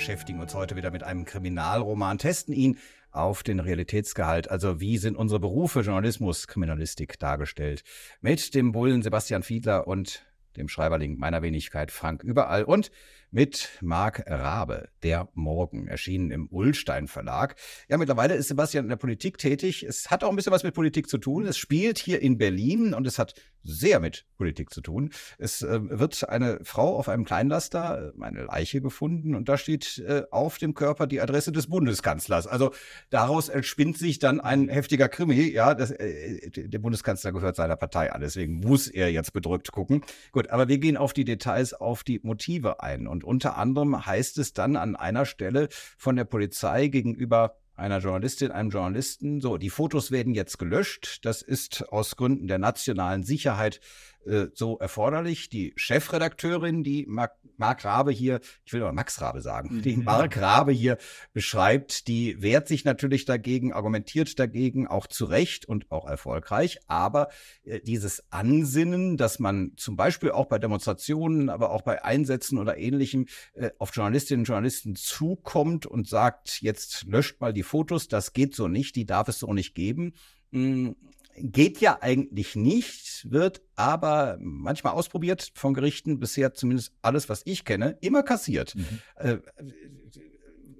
Beschäftigen uns heute wieder mit einem Kriminalroman, testen ihn auf den Realitätsgehalt. Also wie sind unsere Berufe Journalismus, Kriminalistik dargestellt? Mit dem Bullen Sebastian Fiedler und dem Schreiberling meiner Wenigkeit Frank Überall und mit Marc Rabe, der Morgen, erschienen im Ullstein Verlag. Ja, mittlerweile ist Sebastian in der Politik tätig. Es hat auch ein bisschen was mit Politik zu tun. Es spielt hier in Berlin und es hat sehr mit Politik zu tun. Es äh, wird eine Frau auf einem Kleinlaster, äh, eine Leiche gefunden und da steht äh, auf dem Körper die Adresse des Bundeskanzlers. Also daraus entspinnt sich dann ein heftiger Krimi. Ja, das, äh, der Bundeskanzler gehört seiner Partei an, deswegen muss er jetzt bedrückt gucken. Gut, aber wir gehen auf die Details, auf die Motive ein. Und unter anderem heißt es dann an einer Stelle von der Polizei gegenüber einer Journalistin, einem Journalisten, so, die Fotos werden jetzt gelöscht. Das ist aus Gründen der nationalen Sicherheit äh, so erforderlich. Die Chefredakteurin, die Mark, Mark Rabe hier, ich will mal Max Rabe sagen, die mhm. Mark Rabe hier beschreibt, die wehrt sich natürlich dagegen, argumentiert dagegen, auch zu Recht und auch erfolgreich. Aber äh, dieses Ansinnen, dass man zum Beispiel auch bei Demonstrationen, aber auch bei Einsätzen oder ähnlichem äh, auf Journalistinnen und Journalisten zukommt und sagt, jetzt löscht mal die Fotos, das geht so nicht, die darf es so nicht geben hm, geht ja eigentlich nicht, wird aber manchmal ausprobiert von Gerichten, bisher zumindest alles, was ich kenne, immer kassiert. Mhm. Äh,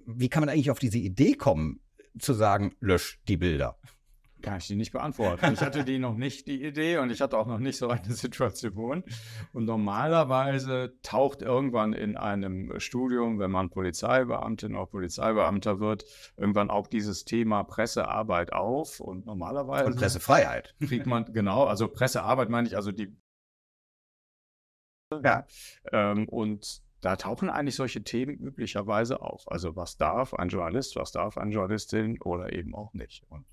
wie kann man eigentlich auf diese Idee kommen, zu sagen, lösch die Bilder? Kann ich die nicht beantworten. Ich hatte die noch nicht, die Idee, und ich hatte auch noch nicht so eine Situation. Und normalerweise taucht irgendwann in einem Studium, wenn man Polizeibeamtin oder Polizeibeamter wird, irgendwann auch dieses Thema Pressearbeit auf. Und normalerweise. Und Pressefreiheit. Kriegt man, genau, also Pressearbeit meine ich, also die. Ja. Ähm, und da tauchen eigentlich solche Themen üblicherweise auf. Also was darf ein Journalist, was darf eine Journalistin oder eben auch nicht. Und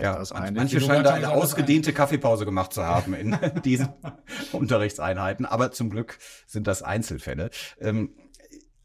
ja, manche scheinen da eine ausgedehnte Kaffeepause gemacht zu haben in diesen Unterrichtseinheiten, aber zum Glück sind das Einzelfälle. Ähm,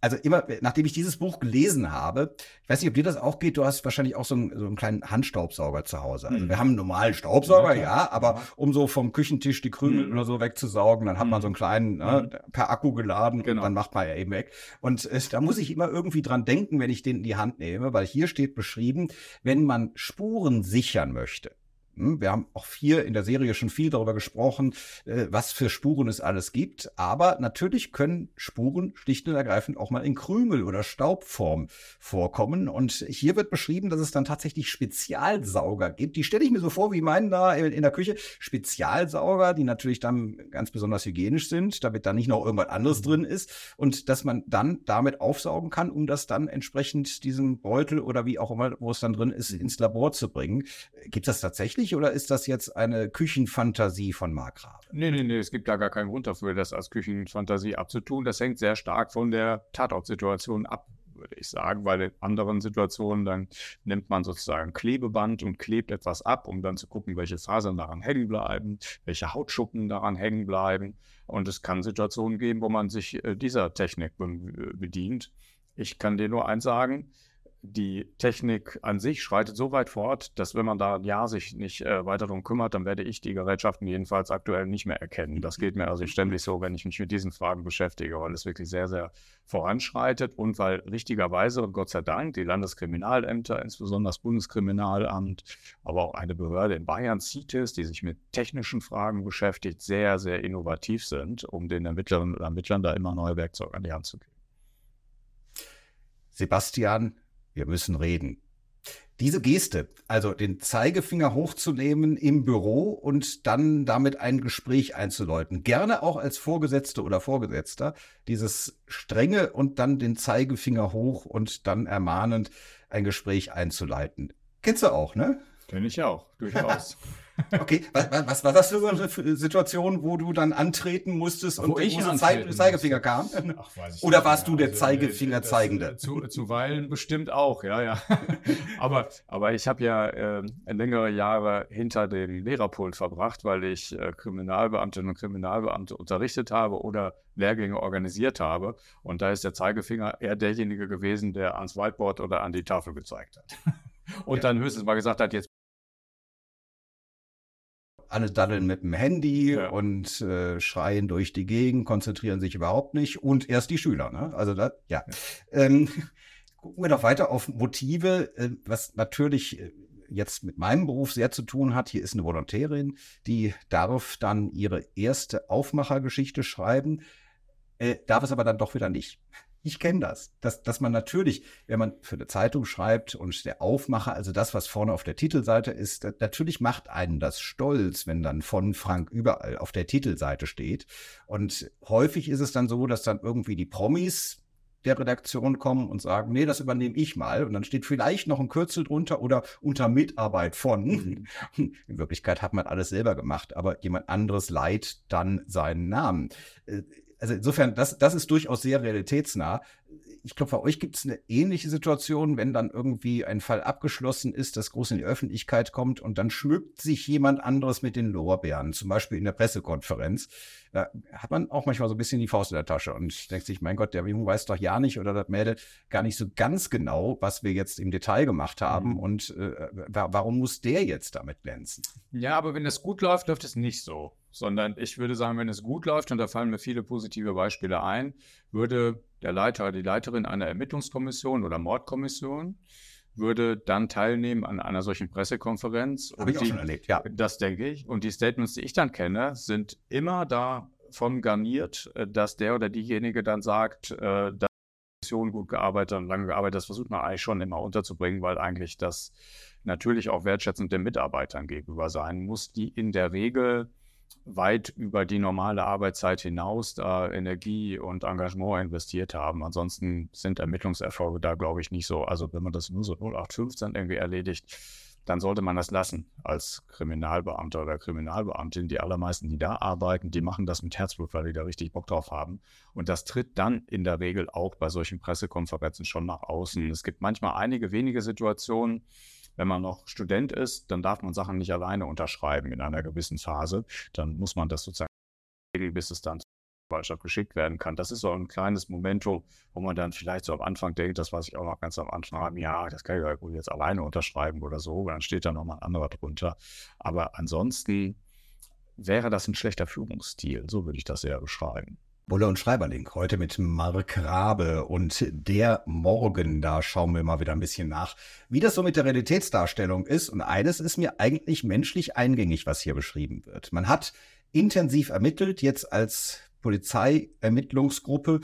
also immer, nachdem ich dieses Buch gelesen habe, ich weiß nicht, ob dir das auch geht, du hast wahrscheinlich auch so einen, so einen kleinen Handstaubsauger zu Hause. Also mhm. wir haben einen normalen Staubsauger, ja, ja aber um so vom Küchentisch die Krümel mhm. oder so wegzusaugen, dann hat man so einen kleinen, ne, mhm. per Akku geladen genau. und dann macht man ja eben weg. Und äh, da muss ich immer irgendwie dran denken, wenn ich den in die Hand nehme, weil hier steht beschrieben, wenn man Spuren sichern möchte, hm, wir haben auch hier in der Serie schon viel darüber gesprochen, äh, was für Spuren es alles gibt. Aber natürlich können Spuren schlicht und ergreifend auch mal in Krümel- oder Staubform vorkommen. Und hier wird beschrieben, dass es dann tatsächlich Spezialsauger gibt. Die stelle ich mir so vor, wie meinen da in der Küche. Spezialsauger, die natürlich dann ganz besonders hygienisch sind, damit da nicht noch irgendwas anderes drin ist. Und dass man dann damit aufsaugen kann, um das dann entsprechend diesen Beutel oder wie auch immer, wo es dann drin ist, ins Labor zu bringen. Gibt es das tatsächlich? Richtig oder ist das jetzt eine Küchenfantasie von Mark Rabe? Nee, nee, nee, es gibt da gar keinen Grund dafür, das als Küchenfantasie abzutun. Das hängt sehr stark von der Tatortsituation ab würde ich sagen, weil in anderen Situationen dann nimmt man sozusagen Klebeband und klebt etwas ab, um dann zu gucken, welche Fasern daran hängen bleiben, welche Hautschuppen daran hängen bleiben. Und es kann Situationen geben, wo man sich äh, dieser Technik bedient. Ich kann dir nur eins sagen, die Technik an sich schreitet so weit fort, dass wenn man da ein Jahr sich nicht äh, weiter darum kümmert, dann werde ich die Gerätschaften jedenfalls aktuell nicht mehr erkennen. Das geht mir also ständig so, wenn ich mich mit diesen Fragen beschäftige, weil es wirklich sehr, sehr voranschreitet und weil richtigerweise und Gott sei Dank die Landeskriminalämter, insbesondere das Bundeskriminalamt, aber auch eine Behörde in Bayern, CITES, die sich mit technischen Fragen beschäftigt, sehr, sehr innovativ sind, um den Ermittlerinnen und Ermittlern da immer neue Werkzeuge an die Hand zu geben. Sebastian, wir müssen reden. Diese Geste, also den Zeigefinger hochzunehmen im Büro und dann damit ein Gespräch einzuläuten, gerne auch als Vorgesetzte oder Vorgesetzter, dieses strenge und dann den Zeigefinger hoch und dann ermahnend ein Gespräch einzuleiten. Kennst du auch, ne? Kenn ich auch, durchaus. Okay, was, was war das für eine Situation, wo du dann antreten musstest wo und ich der antreten Zeigefinger kam? Ach, weiß ich Oder warst mehr. du der Also, Zeigefinger äh, das, zeigende? äh, Zu, zuweilen bestimmt auch, ja, ja. aber, aber ich habe ja äh, längere Jahre hinter dem Lehrerpult verbracht, weil ich äh, Kriminalbeamtinnen und Kriminalbeamte unterrichtet habe oder Lehrgänge organisiert habe. Und da ist der Zeigefinger eher derjenige gewesen, der ans Whiteboard oder an die Tafel gezeigt hat. Und Ja. dann höchstens mal gesagt hat, jetzt alle daddeln mit dem Handy Ja. und äh, schreien durch die Gegend, konzentrieren sich überhaupt nicht und erst die Schüler. Ne? Also da, ja. Ähm, gucken wir doch weiter auf Motive, äh, was natürlich äh, jetzt mit meinem Beruf sehr zu tun hat. Hier ist eine Volontärin, die darf dann ihre erste Aufmachergeschichte schreiben, äh, darf es aber dann doch wieder nicht. Ich kenne das, dass, dass man natürlich, wenn man für eine Zeitung schreibt und der Aufmacher, also das, was vorne auf der Titelseite ist, natürlich macht einen das stolz, wenn dann von Frank überall auf der Titelseite steht. Und häufig ist es dann so, dass dann irgendwie die Promis der Redaktion kommen und sagen, nee, das übernehme ich mal. Und dann steht vielleicht noch ein Kürzel drunter oder unter Mitarbeit von. In Wirklichkeit hat man alles selber gemacht, aber jemand anderes leiht dann seinen Namen. Also insofern, das, das ist durchaus sehr realitätsnah. Ich glaube, bei euch gibt es eine ähnliche Situation, wenn dann irgendwie ein Fall abgeschlossen ist, das groß in die Öffentlichkeit kommt und dann schmückt sich jemand anderes mit den Lorbeeren, zum Beispiel in der Pressekonferenz. Da hat man auch manchmal so ein bisschen die Faust in der Tasche und denkt sich, mein Gott, der Junge weiß doch ja nicht oder das Mädel gar nicht so ganz genau, was wir jetzt im Detail gemacht haben Mhm. und äh, wa- warum muss der jetzt damit glänzen? Ja, aber wenn es gut läuft, läuft es nicht so. Sondern ich würde sagen, wenn es gut läuft, und da fallen mir viele positive Beispiele ein, würde der Leiter, die Leiterin einer Ermittlungskommission oder Mordkommission, würde dann teilnehmen an einer solchen Pressekonferenz. Habe ich auch die, schon erlebt, ja. Das denke ich. Und die Statements, die ich dann kenne, sind immer davon garniert, äh, dass der oder diejenige dann sagt, äh, dass die Kommission gut gearbeitet und lange gearbeitet. Das versucht man eigentlich schon immer unterzubringen, weil eigentlich das natürlich auch wertschätzend den Mitarbeitern gegenüber sein muss, die in der Regel weit über die normale Arbeitszeit hinaus da Energie und Engagement investiert haben. Ansonsten sind Ermittlungserfolge da, glaube ich, nicht so. Also wenn man das nur so 0815 irgendwie erledigt, dann sollte man das lassen als Kriminalbeamter oder Kriminalbeamtin. Die allermeisten, die da arbeiten, die machen das mit Herzblut, weil die da richtig Bock drauf haben. Und das tritt dann in der Regel auch bei solchen Pressekonferenzen schon nach außen. Es gibt manchmal einige wenige Situationen, wenn man noch Student ist, dann darf man Sachen nicht alleine unterschreiben in einer gewissen Phase. Dann muss man das sozusagen bis es dann zur Wahlschaft geschickt werden kann. Das ist so ein kleines Momentum, wo man dann vielleicht so am Anfang denkt, das weiß ich auch noch ganz am Anfang, ja, das kann ich ja wohl jetzt alleine unterschreiben oder so, dann steht da nochmal ein anderer drunter. Aber ansonsten wäre das ein schlechter Führungsstil, so würde ich das eher beschreiben. Bulle und Schreiberling, heute mit Mark Rabe und der Morgen, da schauen wir mal wieder ein bisschen nach, wie das so mit der Realitätsdarstellung ist. Und eines ist mir eigentlich menschlich eingängig, was hier beschrieben wird. Man hat intensiv ermittelt, jetzt als Polizeiermittlungsgruppe,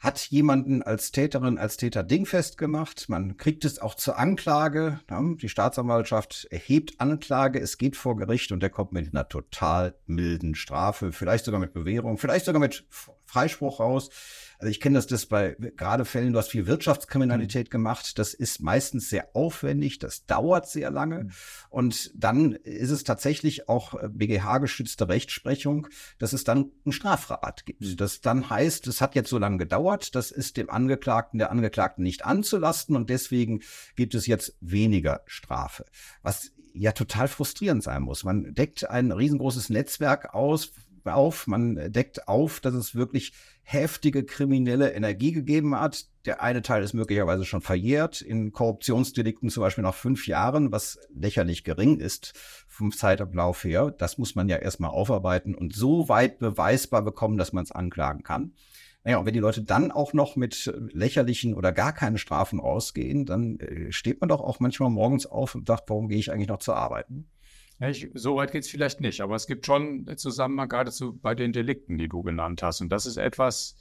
hat jemanden als Täterin, als Täter dingfest gemacht. Man kriegt es auch zur Anklage. Die Staatsanwaltschaft erhebt Anklage. Es geht vor Gericht und der kommt mit einer total milden Strafe, vielleicht sogar mit Bewährung, vielleicht sogar mit Freispruch raus. Also ich kenne das, das bei gerade Fällen, du hast viel Wirtschaftskriminalität gemacht. Das ist meistens sehr aufwendig, das dauert sehr lange. Und dann ist es tatsächlich auch BGH-gestützte Rechtsprechung, dass es dann einen Strafrat gibt. Das dann heißt, es hat jetzt so lange gedauert, das ist dem Angeklagten, der Angeklagten nicht anzulasten und deswegen gibt es jetzt weniger Strafe. Was ja total frustrierend sein muss. Man deckt ein riesengroßes Netzwerk aus, auf, man deckt auf, dass es wirklich heftige kriminelle Energie gegeben hat. Der eine Teil ist möglicherweise schon verjährt, in Korruptionsdelikten zum Beispiel nach fünf Jahren, was lächerlich gering ist vom Zeitablauf her. Das muss man ja erstmal aufarbeiten und so weit beweisbar bekommen, dass man es anklagen kann. Naja, und wenn die Leute dann auch noch mit lächerlichen oder gar keinen Strafen rausgehen, dann äh, steht man doch auch manchmal morgens auf und sagt, warum gehe ich eigentlich noch zur Arbeit? Ich, so weit geht es vielleicht nicht, aber es gibt schon Zusammenhang geradezu bei den Delikten, die du genannt hast. Und das ist etwas,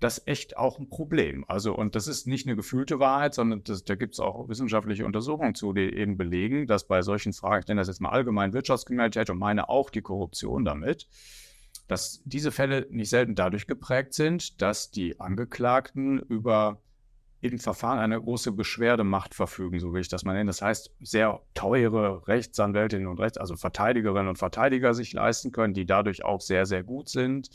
das echt auch ein Problem. Also, und das ist nicht eine gefühlte Wahrheit, sondern das, da gibt es auch wissenschaftliche Untersuchungen zu, die eben belegen, dass bei solchen Fragen, ich nenne das jetzt mal allgemein Wirtschaftskriminalität und meine auch die Korruption damit, dass diese Fälle nicht selten dadurch geprägt sind, dass die Angeklagten über im Verfahren eine große Beschwerdemacht verfügen, so will ich das mal nennen. Das heißt, sehr teure Rechtsanwältinnen und Rechts, also Verteidigerinnen und Verteidiger sich leisten können, die dadurch auch sehr, sehr gut sind.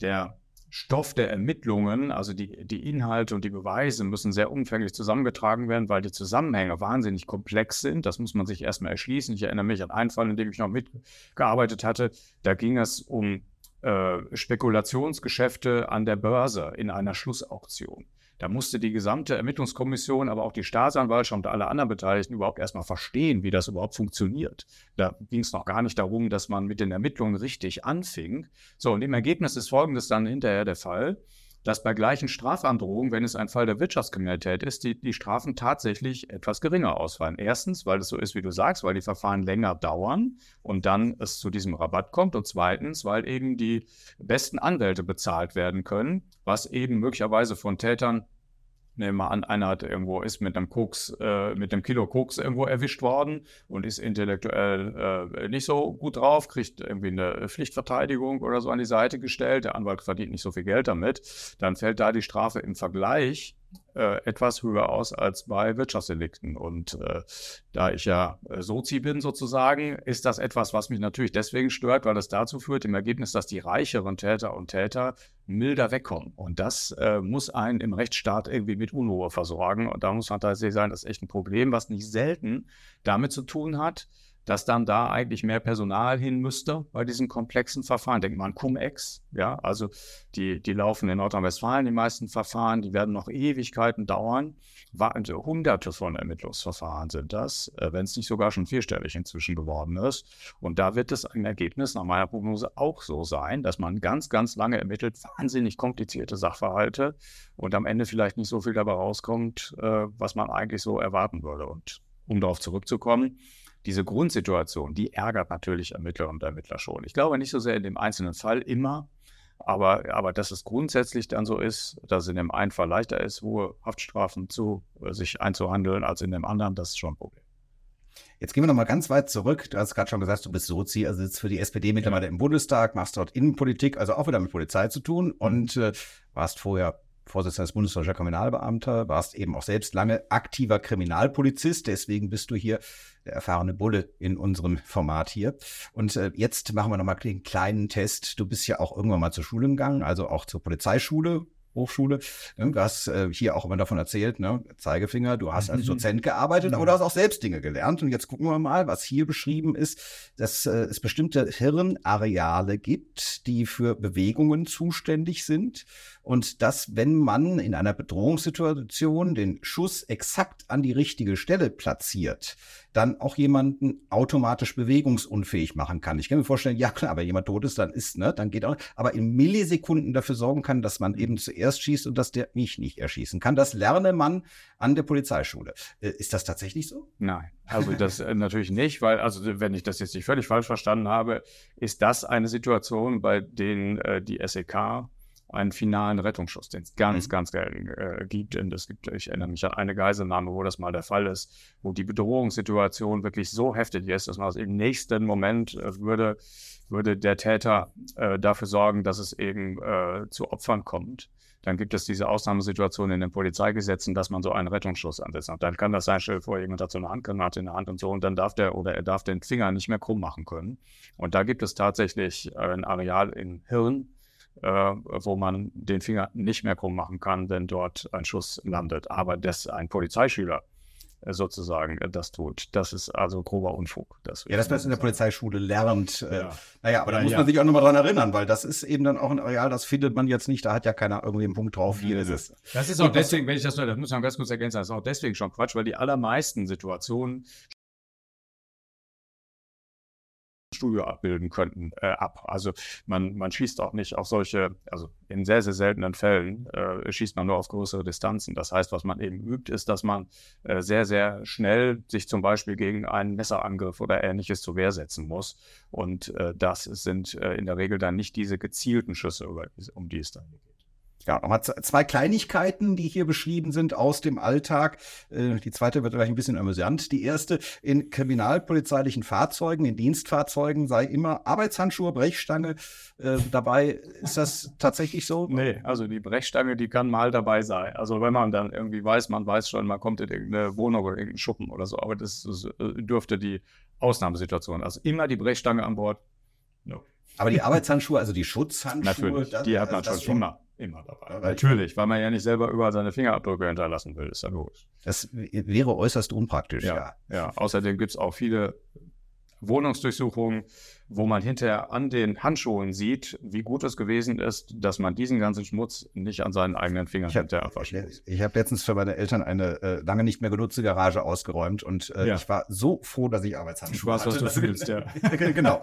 Der Stoff der Ermittlungen, also die, die Inhalte und die Beweise müssen sehr umfänglich zusammengetragen werden, weil die Zusammenhänge wahnsinnig komplex sind. Das muss man sich erstmal erschließen. Ich erinnere mich an einen Fall, in dem ich noch mitgearbeitet hatte. Da ging es um äh, Spekulationsgeschäfte an der Börse in einer Schlussauktion. Da musste die gesamte Ermittlungskommission, aber auch die Staatsanwaltschaft und alle anderen Beteiligten überhaupt erstmal verstehen, wie das überhaupt funktioniert. Da ging es noch gar nicht darum, dass man mit den Ermittlungen richtig anfing. So, und im Ergebnis ist folgendes dann hinterher der Fall dass bei gleichen Strafandrohungen, wenn es ein Fall der Wirtschaftskriminalität ist, die, die Strafen tatsächlich etwas geringer ausfallen. Erstens, weil es so ist, wie du sagst, weil die Verfahren länger dauern und dann es zu diesem Rabatt kommt. Und zweitens, weil eben die besten Anwälte bezahlt werden können, was eben möglicherweise von Tätern nehmen wir an, einer hat irgendwo ist mit einem Koks, äh, mit einem Kilo Koks irgendwo erwischt worden und ist intellektuell äh, nicht so gut drauf, kriegt irgendwie eine Pflichtverteidigung oder so an die Seite gestellt. Der Anwalt verdient nicht so viel Geld damit. Dann fällt da die Strafe im Vergleich äh, etwas höher aus als bei Wirtschaftsdelikten. Und äh, da ich ja äh, Sozi bin sozusagen, ist das etwas, was mich natürlich deswegen stört, weil das dazu führt im Ergebnis, dass die reicheren Täter und Täter milder wegkommen. Und das äh, muss einen im Rechtsstaat irgendwie mit Unruhe versorgen. Und da muss man tatsächlich sagen, das ist echt ein Problem, was nicht selten damit zu tun hat, dass dann da eigentlich mehr Personal hin müsste bei diesen komplexen Verfahren. Denkt man Cum-Ex, ja, also die, die laufen in Nordrhein-Westfalen, die meisten Verfahren, die werden noch Ewigkeiten dauern. Also hunderte von Ermittlungsverfahren sind das, äh, wenn es nicht sogar schon vierstellig inzwischen geworden ist. Und da wird es im Ergebnis nach meiner Prognose auch so sein, dass man ganz, ganz lange ermittelt, wahnsinnig komplizierte Sachverhalte und am Ende vielleicht nicht so viel dabei rauskommt, äh, was man eigentlich so erwarten würde. Und um darauf zurückzukommen, diese Grundsituation, die ärgert natürlich Ermittlerinnen und Ermittler schon. Ich glaube nicht so sehr in dem einzelnen Fall immer, aber, aber dass es grundsätzlich dann so ist, dass es in dem einen Fall leichter ist, hohe Haftstrafen zu äh, sich einzuhandeln, als in dem anderen, das ist schon ein Problem. Jetzt gehen wir nochmal ganz weit zurück. Du hast gerade schon gesagt, du bist Sozi, also sitzt für die SPD mittlerweile ja. im Bundestag, machst dort Innenpolitik, also auch wieder mit Polizei zu tun und äh, warst vorher Vorsitzender des Bundesdeutscher Kriminalbeamter, warst eben auch selbst lange aktiver Kriminalpolizist, deswegen bist du hier der erfahrene Bulle in unserem Format hier. Und äh, jetzt machen wir nochmal den kleinen Test. Du bist ja auch irgendwann mal zur Schule gegangen, also auch zur Polizeischule, Hochschule. Ne? Du hast äh, hier auch immer davon erzählt, ne? Zeigefinger, du hast als mhm. Dozent gearbeitet, aber du hast auch selbst Dinge gelernt. Und jetzt gucken wir mal, was hier beschrieben ist, dass äh, es bestimmte Hirnareale gibt, die für Bewegungen zuständig sind. Und dass, wenn man in einer Bedrohungssituation den Schuss exakt an die richtige Stelle platziert, dann auch jemanden automatisch bewegungsunfähig machen kann. Ich kann mir vorstellen, ja klar, wenn jemand tot ist, dann ist, ne, dann geht auch, aber in Millisekunden dafür sorgen kann, dass man eben zuerst schießt und dass der mich nicht erschießen kann. Das lerne man an der Polizeischule. Äh, ist das tatsächlich so? Nein, also das äh, natürlich nicht, weil, also wenn ich das jetzt nicht völlig falsch verstanden habe, ist das eine Situation, bei denen äh, die SEK einen finalen Rettungsschuss, den es ganz, mhm. ganz selten äh, gibt. Und es gibt, ich erinnere mich an eine Geiselnahme, wo das mal der Fall ist, wo die Bedrohungssituation wirklich so heftig ist, dass man aus im nächsten Moment äh, würde, würde der Täter äh, dafür sorgen, dass es eben äh, zu Opfern kommt. Dann gibt es diese Ausnahmesituation in den Polizeigesetzen, dass man so einen Rettungsschuss ansetzt. Und dann kann das sein, stell vor, jemand hat so eine Handgranate in der Hand und so, und dann darf der oder er darf den Finger nicht mehr krumm machen können. Und da gibt es tatsächlich ein Areal im Hirn, wo man den Finger nicht mehr krumm machen kann, wenn dort ein Schuss landet. Aber dass ein Polizeischüler äh, sozusagen äh, das tut. Das ist also grober Unfug. Das ja, dass man es in der Polizeischule lernt. Äh, ja. Naja, aber da muss man sich auch nochmal dran erinnern, weil das ist eben dann auch ein Areal, das findet man jetzt nicht, da hat ja keiner irgendwie einen Punkt drauf, hier ist es. Das ist auch deswegen, wenn ich das, das muss man ganz kurz ergänzen, das ist auch deswegen schon Quatsch, weil die allermeisten Situationen Studio abbilden könnten, äh, ab. Also man, man schießt auch nicht auf solche, also in sehr, sehr seltenen Fällen äh, schießt man nur auf größere Distanzen. Das heißt, was man eben übt, ist, dass man äh, sehr, sehr schnell sich zum Beispiel gegen einen Messerangriff oder ähnliches zur Wehr setzen muss. Und äh, das sind äh, in der Regel dann nicht diese gezielten Schüsse, um die es dann geht. Ja, nochmal zwei Kleinigkeiten, die hier beschrieben sind aus dem Alltag. Äh, die zweite wird gleich ein bisschen amüsant. Die erste, in kriminalpolizeilichen Fahrzeugen, in Dienstfahrzeugen sei immer Arbeitshandschuhe, Brechstange äh, dabei. Ist das tatsächlich so? Nee, also die Brechstange, die kann mal dabei sein. Also wenn man dann irgendwie weiß, man weiß schon, man kommt in irgendeine Wohnung oder irgendeinen Schuppen oder so. Aber das, das äh, dürfte die Ausnahmesituation. Also immer die Brechstange an Bord. Aber die Arbeitshandschuhe, also die Schutzhandschuhe, Natürlich, das, die hat man also schon immer. Immer dabei. Natürlich, weil man ja nicht selber überall seine Fingerabdrücke hinterlassen will, ist ja logisch. Das wäre äußerst unpraktisch, ja. Ja, ja. außerdem gibt es auch viele Wohnungsdurchsuchungen, wo man hinterher an den Handschuhen sieht, wie gut es gewesen ist, dass man diesen ganzen Schmutz nicht an seinen eigenen Fingern ich hab, hinterher waschen muss. Ich habe letztens für meine Eltern eine äh, lange nicht mehr genutzte Garage ausgeräumt und äh, ja. ich war so froh, dass ich Arbeitshandschuhe hatte. Du was du fühlst, ja. genau.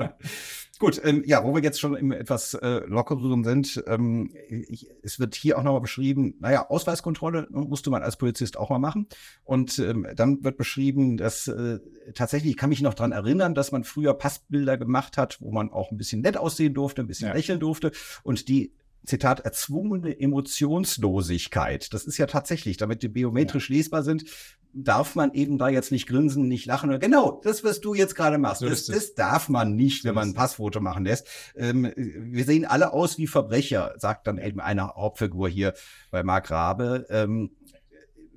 Gut, ähm, ja, wo wir jetzt schon im etwas äh, lockereren sind, ähm, ich, es wird hier auch nochmal beschrieben, naja, Ausweiskontrolle musste man als Polizist auch mal machen. Und ähm, dann wird beschrieben, dass äh, tatsächlich, ich kann mich noch dran erinnern, dass man früher Passbilder gemacht hat, wo man auch ein bisschen nett aussehen durfte, ein bisschen ja. lächeln durfte. Und die Zitat, erzwungene Emotionslosigkeit. Das ist ja tatsächlich, damit die biometrisch ja. lesbar sind, darf man eben da jetzt nicht grinsen, nicht lachen. Genau, das, was du jetzt gerade machst, so das, das, darf man nicht, wenn man ein Passfoto machen lässt. Ähm, wir sehen alle aus wie Verbrecher, sagt dann eben eine Hauptfigur hier bei Mark Rabe. Ähm,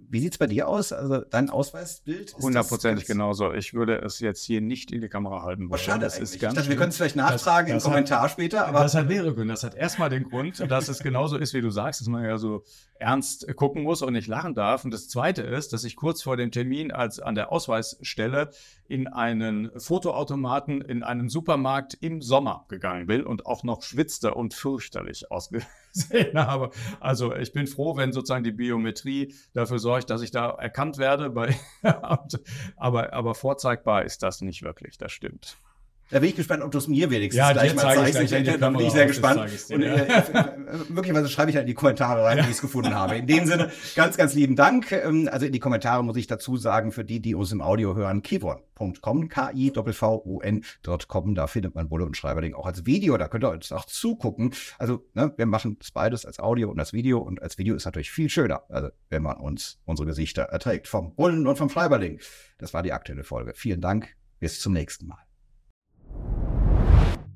wie sieht es bei dir aus? Also dein Ausweisbild? Hundertprozentig genauso. Ich würde es jetzt hier nicht in die Kamera halten wollen. Schade, das ist ganz dachte, wir können es vielleicht nachfragen das, das im Kommentar hat, später. Aber das hat mehrere Gründe. Das hat erstmal den Grund, dass es genauso ist, wie du sagst, dass man ja so ernst gucken muss und nicht lachen darf. Und das Zweite ist, dass ich kurz vor dem Termin als an der Ausweisstelle in einen Fotoautomaten in einen Supermarkt im Sommer gegangen bin und auch noch schwitzte und fürchterlich ausgesehen habe. Also ich bin froh, wenn sozusagen die Biometrie dafür sorgt, dass ich da erkannt werde. Bei, aber, aber vorzeigbar ist das nicht wirklich, das stimmt. Da bin ich gespannt, ob du es mir wenigstens ja, gleich mal zeigst. Ich, ich, da bin ich sehr gespannt. Und, äh, äh, möglicherweise schreibe ich halt in die Kommentare rein, ja. wie ich es gefunden habe. In dem Sinne, ganz, ganz lieben Dank. Ähm, also in die Kommentare muss ich dazu sagen, für die, die uns im Audio hören, kivon.com, K-I-V-V-U-N.com. Da findet man Bulle und Schreiberling auch als Video. Da könnt ihr uns auch zugucken. Also ne, wir machen das beides als Audio und als Video. Und als Video ist natürlich viel schöner, also wenn man uns unsere Gesichter erträgt. Vom Bullen und vom Schreiberling. Das war die aktuelle Folge. Vielen Dank. Bis zum nächsten Mal.